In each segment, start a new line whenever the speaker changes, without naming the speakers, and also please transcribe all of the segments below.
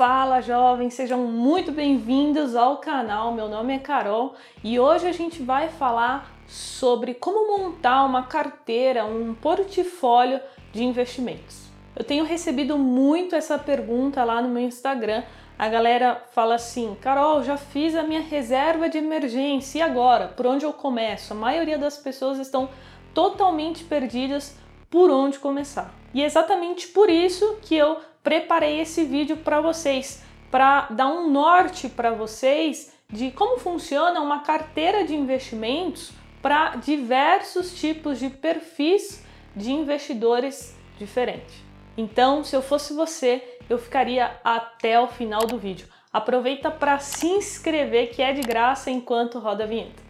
Fala jovens, sejam muito bem-vindos ao canal. Meu nome é Carol e hoje a gente vai falar sobre como montar uma carteira, um portfólio de investimentos. Eu tenho recebido muito essa pergunta lá no meu Instagram. A galera fala assim: Carol, já fiz a minha reserva de emergência e agora? Por onde eu começo? A maioria das pessoas estão totalmente perdidas por onde começar. E é exatamente por isso que eu preparei esse vídeo para vocês, para dar um norte para vocês de como funciona uma carteira de investimentos para diversos tipos de perfis de investidores diferentes. Então, se eu fosse você, eu ficaria até o final do vídeo. Aproveita para se inscrever que é de graça enquanto roda a vinheta.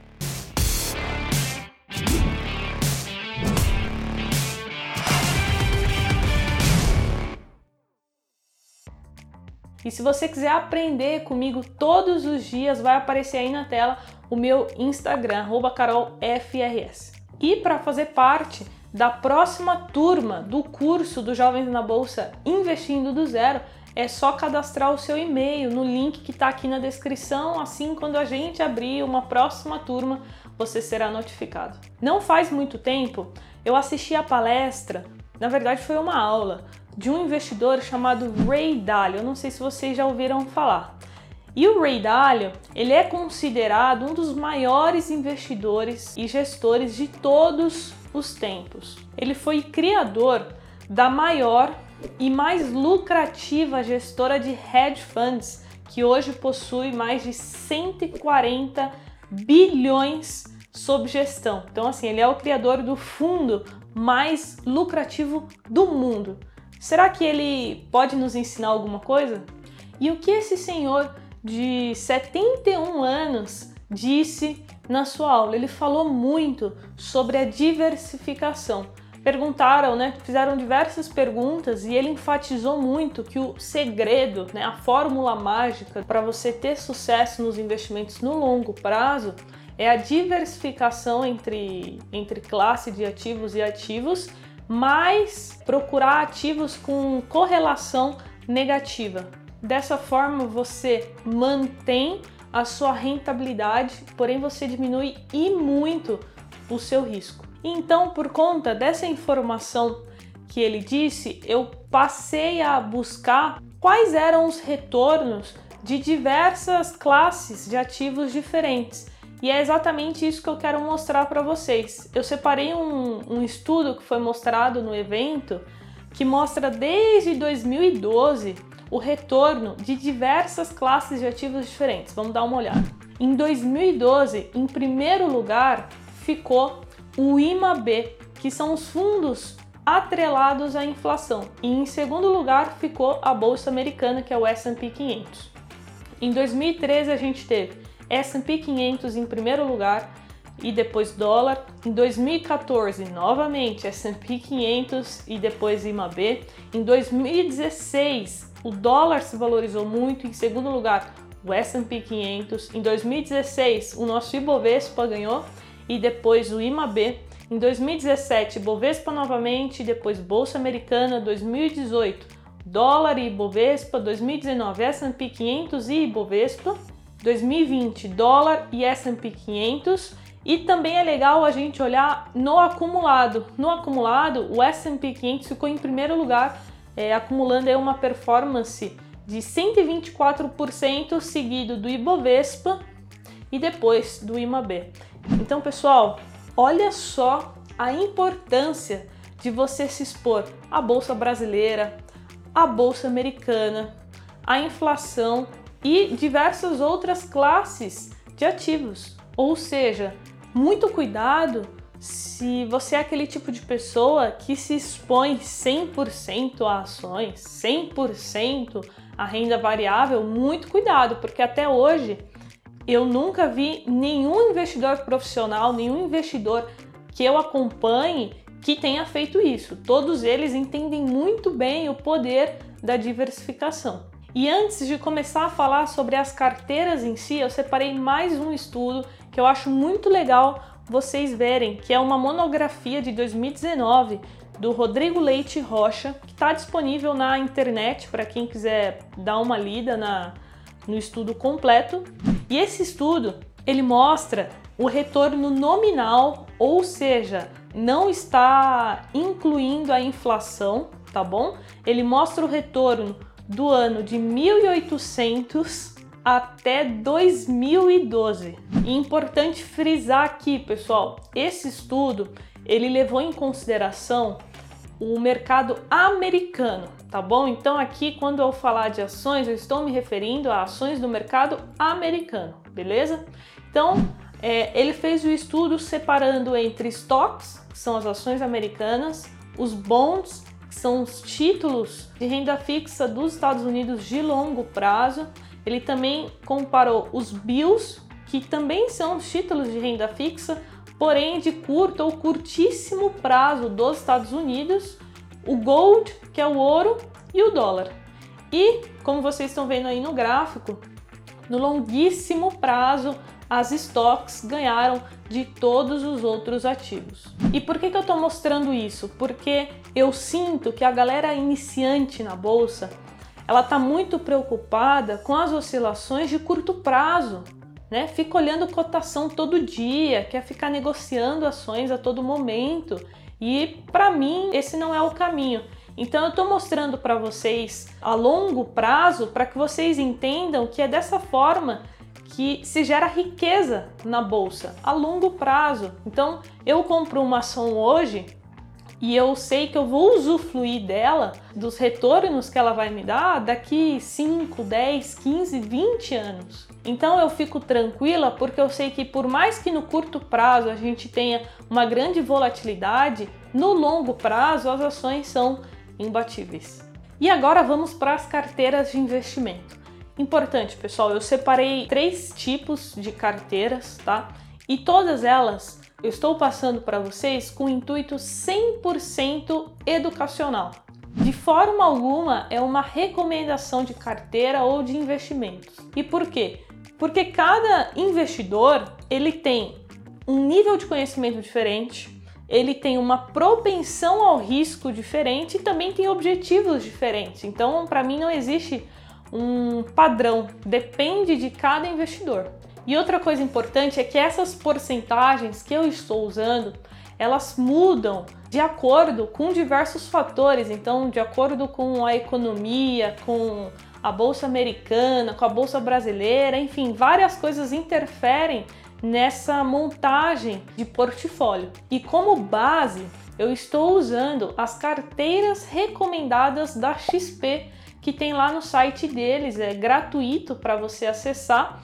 E se você quiser aprender comigo todos os dias, vai aparecer aí na tela o meu Instagram, carolfrs. E para fazer parte da próxima turma do curso do Jovens na Bolsa Investindo do Zero, é só cadastrar o seu e-mail no link que está aqui na descrição. Assim, quando a gente abrir uma próxima turma, você será notificado. Não faz muito tempo, eu assisti a palestra, na verdade foi uma aula, de um investidor chamado Ray Dalio. Eu não sei se vocês já ouviram falar. E o Ray Dalio, ele é considerado um dos maiores investidores e gestores de todos os tempos. Ele foi criador da maior e mais lucrativa gestora de hedge funds, que hoje possui mais de 140 bilhões sob gestão. Então, assim, ele é o criador do fundo mais lucrativo do mundo. Será que ele pode nos ensinar alguma coisa? E o que esse senhor de 71 anos disse na sua aula? Ele falou muito sobre a diversificação. Perguntaram, né? Fizeram diversas perguntas e ele enfatizou muito que o segredo, né, a fórmula mágica para você ter sucesso nos investimentos no longo prazo é a diversificação entre, entre classe de ativos e ativos mas procurar ativos com correlação negativa. Dessa forma, você mantém a sua rentabilidade, porém você diminui e muito o seu risco. Então, por conta dessa informação que ele disse, eu passei a buscar quais eram os retornos de diversas classes de ativos diferentes e é exatamente isso que eu quero mostrar para vocês. Eu separei um, um estudo que foi mostrado no evento que mostra desde 2012 o retorno de diversas classes de ativos diferentes. Vamos dar uma olhada. Em 2012, em primeiro lugar, ficou o IMAB, que são os fundos atrelados à inflação. E em segundo lugar ficou a bolsa americana, que é o S&P 500. Em 2013 a gente teve S&P 500 em primeiro lugar e depois dólar. Em 2014, novamente S&P 500 e depois IMAB. Em 2016, o dólar se valorizou muito. Em segundo lugar, o S&P 500. Em 2016, o nosso Ibovespa ganhou e depois o IMAB. Em 2017, Bovespa novamente, depois Bolsa Americana, 2018, dólar e Ibovespa, 2019, S&P 500 e Ibovespa. 2020 dólar e S&P 500 e também é legal a gente olhar no acumulado. No acumulado, o S&P 500 ficou em primeiro lugar, é, acumulando aí uma performance de 124%, seguido do Ibovespa e depois do IMAB. Então, pessoal, olha só a importância de você se expor à bolsa brasileira, à bolsa americana, à inflação e diversas outras classes de ativos. Ou seja, muito cuidado se você é aquele tipo de pessoa que se expõe 100% a ações, 100% a renda variável, muito cuidado, porque até hoje eu nunca vi nenhum investidor profissional, nenhum investidor que eu acompanhe que tenha feito isso. Todos eles entendem muito bem o poder da diversificação. E antes de começar a falar sobre as carteiras em si, eu separei mais um estudo que eu acho muito legal vocês verem, que é uma monografia de 2019 do Rodrigo Leite Rocha, que está disponível na internet para quem quiser dar uma lida na, no estudo completo. E esse estudo ele mostra o retorno nominal, ou seja, não está incluindo a inflação, tá bom? Ele mostra o retorno do ano de 1800 até 2012. E importante frisar aqui, pessoal, esse estudo ele levou em consideração o mercado americano, tá bom? Então aqui quando eu falar de ações, eu estou me referindo a ações do mercado americano, beleza? Então é, ele fez o estudo separando entre stocks, que são as ações americanas, os bonds, que são os títulos de renda fixa dos Estados Unidos de longo prazo. Ele também comparou os bills, que também são os títulos de renda fixa, porém de curto ou curtíssimo prazo dos Estados Unidos, o gold, que é o ouro, e o dólar. E, como vocês estão vendo aí no gráfico, no longuíssimo prazo, as stocks ganharam de todos os outros ativos. E por que, que eu estou mostrando isso? Porque eu sinto que a galera iniciante na bolsa ela está muito preocupada com as oscilações de curto prazo. Né? Fica olhando cotação todo dia, quer ficar negociando ações a todo momento. E para mim, esse não é o caminho. Então eu estou mostrando para vocês a longo prazo para que vocês entendam que é dessa forma que se gera riqueza na bolsa a longo prazo. Então, eu compro uma ação hoje e eu sei que eu vou usufruir dela, dos retornos que ela vai me dar daqui 5, 10, 15, 20 anos. Então eu fico tranquila porque eu sei que por mais que no curto prazo a gente tenha uma grande volatilidade, no longo prazo as ações são imbatíveis. E agora vamos para as carteiras de investimento. Importante, pessoal, eu separei três tipos de carteiras, tá? E todas elas eu estou passando para vocês com intuito 100% educacional. De forma alguma é uma recomendação de carteira ou de investimentos. E por quê? Porque cada investidor ele tem um nível de conhecimento diferente, ele tem uma propensão ao risco diferente e também tem objetivos diferentes. Então, para mim não existe um padrão, depende de cada investidor. E outra coisa importante é que essas porcentagens que eu estou usando, elas mudam de acordo com diversos fatores. Então, de acordo com a economia, com a bolsa americana, com a bolsa brasileira, enfim, várias coisas interferem nessa montagem de portfólio. E como base, eu estou usando as carteiras recomendadas da XP que tem lá no site deles, é gratuito para você acessar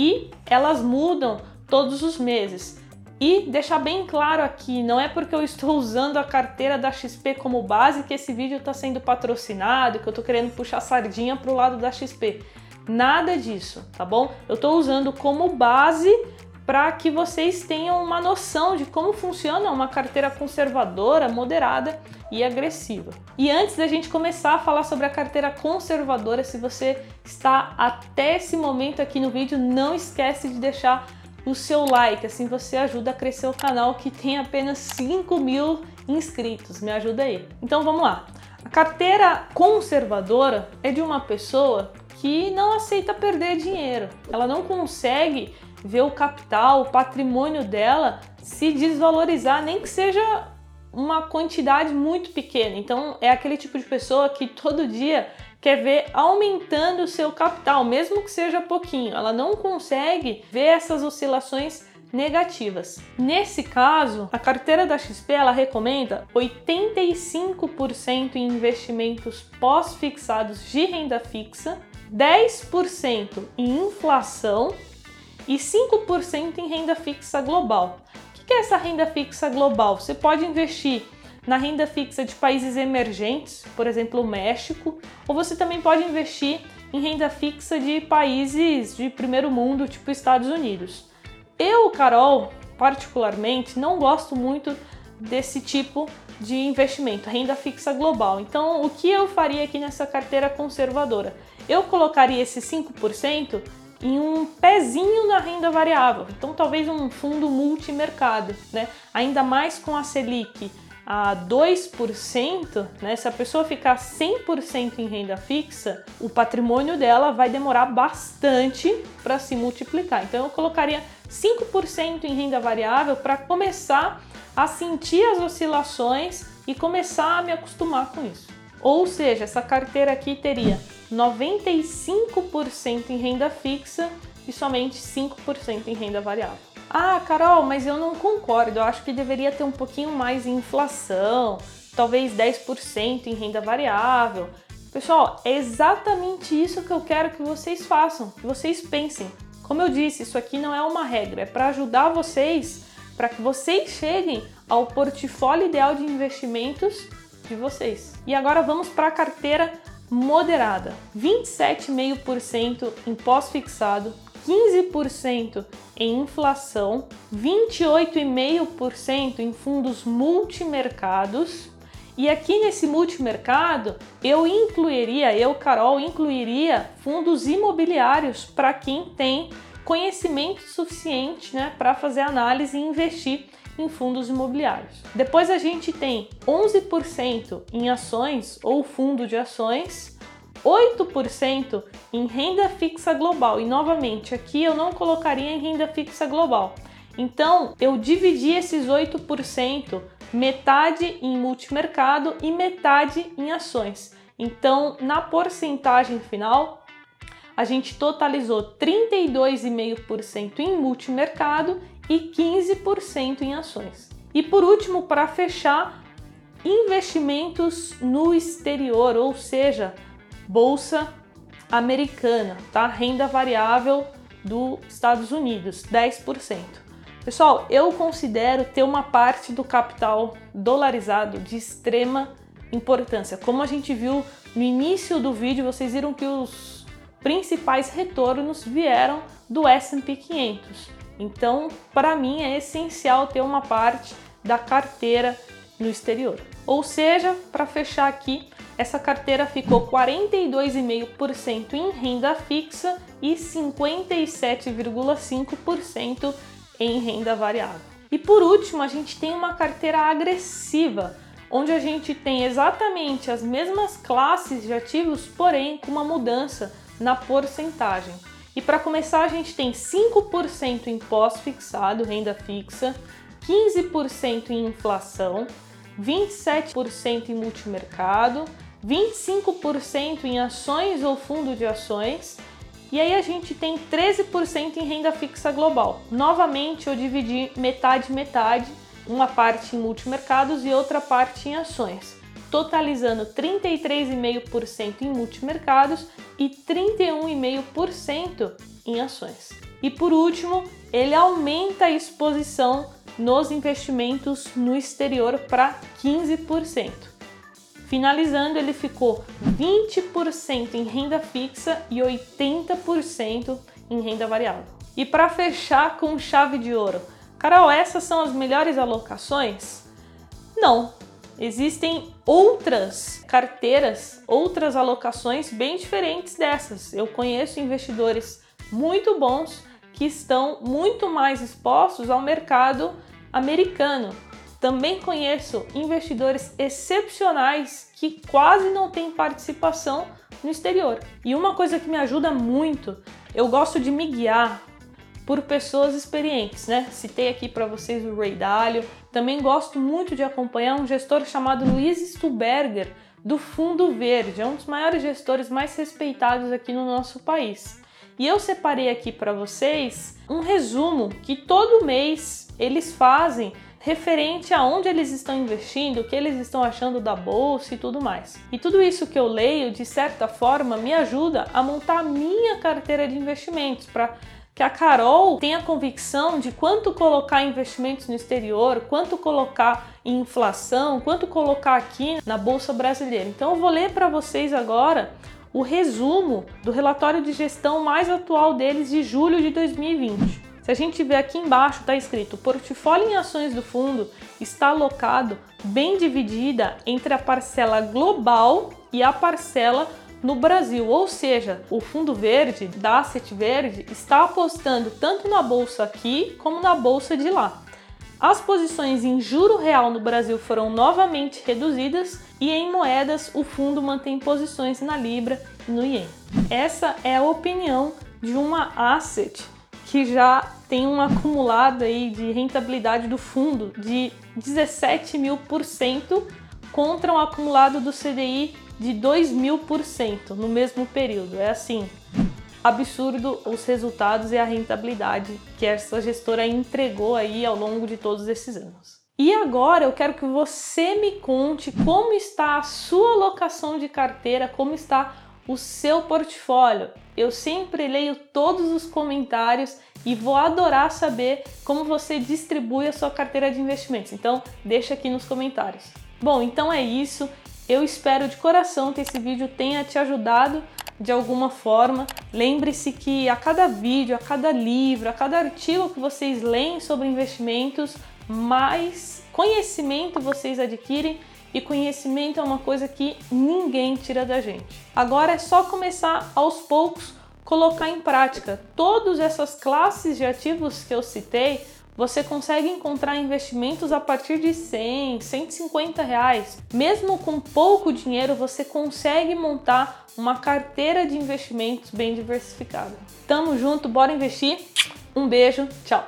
e elas mudam todos os meses. E deixar bem claro aqui, não é porque eu estou usando a carteira da XP como base que esse vídeo está sendo patrocinado, que eu estou querendo puxar sardinha para o lado da XP. Nada disso, tá bom? Eu estou usando como base para que vocês tenham uma noção de como funciona uma carteira conservadora, moderada e agressiva. E antes da gente começar a falar sobre a carteira conservadora, se você está até esse momento aqui no vídeo, não esquece de deixar o seu like, assim você ajuda a crescer o canal que tem apenas 5 mil inscritos. Me ajuda aí. Então vamos lá. A carteira conservadora é de uma pessoa que não aceita perder dinheiro. Ela não consegue ver o capital, o patrimônio dela se desvalorizar, nem que seja uma quantidade muito pequena. Então, é aquele tipo de pessoa que todo dia quer ver aumentando o seu capital, mesmo que seja pouquinho. Ela não consegue ver essas oscilações negativas. Nesse caso, a carteira da XP ela recomenda 85% em investimentos pós-fixados de renda fixa, 10% em inflação e 5% em renda fixa global. O que é essa renda fixa global? Você pode investir na renda fixa de países emergentes, por exemplo, o México, ou você também pode investir em renda fixa de países de primeiro mundo, tipo Estados Unidos. Eu, Carol, particularmente, não gosto muito desse tipo de investimento, renda fixa global. Então, o que eu faria aqui nessa carteira conservadora? Eu colocaria esse 5% em um pezinho na renda variável. Então, talvez um fundo multimercado, né? Ainda mais com a Selic a 2%, né? Se a pessoa ficar 100% em renda fixa, o patrimônio dela vai demorar bastante para se multiplicar. Então eu colocaria 5% em renda variável para começar a sentir as oscilações e começar a me acostumar com isso. Ou seja, essa carteira aqui teria 95% em renda fixa e somente 5% em renda variável. Ah, Carol, mas eu não concordo. Eu acho que deveria ter um pouquinho mais em inflação, talvez 10% em renda variável. Pessoal, é exatamente isso que eu quero que vocês façam, que vocês pensem. Como eu disse, isso aqui não é uma regra, é para ajudar vocês, para que vocês cheguem ao portfólio ideal de investimentos de vocês. E agora vamos para a carteira moderada: 27,5% em pós-fixado, 15% em inflação, 28,5% em fundos multimercados. E aqui nesse multimercado, eu incluiria, eu, Carol, incluiria fundos imobiliários para quem tem conhecimento suficiente né, para fazer análise e investir em fundos imobiliários. Depois a gente tem 11% em ações ou fundo de ações, 8% em renda fixa global. E novamente, aqui eu não colocaria em renda fixa global. Então, eu dividi esses 8%, metade em multimercado e metade em ações. Então, na porcentagem final, a gente totalizou 32,5% em multimercado e 15% em ações. E por último, para fechar, investimentos no exterior, ou seja, bolsa americana, tá? Renda variável dos Estados Unidos, 10%. Pessoal, eu considero ter uma parte do capital dolarizado de extrema importância. Como a gente viu no início do vídeo, vocês viram que os principais retornos vieram do S&P 500. Então, para mim é essencial ter uma parte da carteira no exterior. Ou seja, para fechar aqui, essa carteira ficou 42,5% em renda fixa e 57,5% em renda variável. E por último, a gente tem uma carteira agressiva, onde a gente tem exatamente as mesmas classes de ativos, porém com uma mudança na porcentagem. E para começar, a gente tem 5% em pós-fixado, renda fixa, 15% em inflação, 27% em multimercado, 25% em ações ou fundo de ações, e aí a gente tem 13% em renda fixa global. Novamente eu dividi metade metade, uma parte em multimercados e outra parte em ações, totalizando 33,5% em multimercados e 31,5% em ações. E por último, ele aumenta a exposição nos investimentos no exterior para 15%. Finalizando, ele ficou 20% em renda fixa e 80% em renda variável. E para fechar com chave de ouro, Carol, essas são as melhores alocações? Não. Existem outras carteiras, outras alocações bem diferentes dessas. Eu conheço investidores muito bons que estão muito mais expostos ao mercado americano, também conheço investidores excepcionais que quase não têm participação no exterior. E uma coisa que me ajuda muito, eu gosto de me guiar por pessoas experientes, né? Citei aqui para vocês o Ray Dalio. Também gosto muito de acompanhar um gestor chamado Luiz Stuberger do Fundo Verde, é um dos maiores gestores mais respeitados aqui no nosso país. E eu separei aqui para vocês um resumo que todo mês eles fazem referente a onde eles estão investindo, o que eles estão achando da bolsa e tudo mais. E tudo isso que eu leio, de certa forma, me ajuda a montar a minha carteira de investimentos para que a Carol tenha convicção de quanto colocar investimentos no exterior, quanto colocar em inflação, quanto colocar aqui na bolsa brasileira. Então eu vou ler para vocês agora o resumo do relatório de gestão mais atual deles de julho de 2020. Se a gente ver aqui embaixo, está escrito: o portfólio em ações do fundo está alocado bem dividida entre a parcela global e a parcela no Brasil, ou seja, o fundo verde da Asset Verde está apostando tanto na bolsa aqui como na bolsa de lá. As posições em juro real no Brasil foram novamente reduzidas e em moedas o fundo mantém posições na libra e no ien. Essa é a opinião de uma asset que já tem um acumulado aí de rentabilidade do fundo de 17 mil por cento contra um acumulado do CDI de 2 mil por cento no mesmo período. É assim, absurdo os resultados e a rentabilidade que essa gestora entregou aí ao longo de todos esses anos. E agora eu quero que você me conte como está a sua alocação de carteira, como está o seu portfólio. Eu sempre leio todos os comentários e vou adorar saber como você distribui a sua carteira de investimentos. Então, deixa aqui nos comentários. Bom, então é isso. Eu espero de coração que esse vídeo tenha te ajudado de alguma forma. Lembre-se que a cada vídeo, a cada livro, a cada artigo que vocês leem sobre investimentos, mais conhecimento vocês adquirem e conhecimento é uma coisa que ninguém tira da gente. Agora é só começar aos poucos colocar em prática todas essas classes de ativos que eu citei você consegue encontrar investimentos a partir de 100, 150 reais. Mesmo com pouco dinheiro, você consegue montar uma carteira de investimentos bem diversificada. Tamo junto, bora investir? Um beijo, tchau!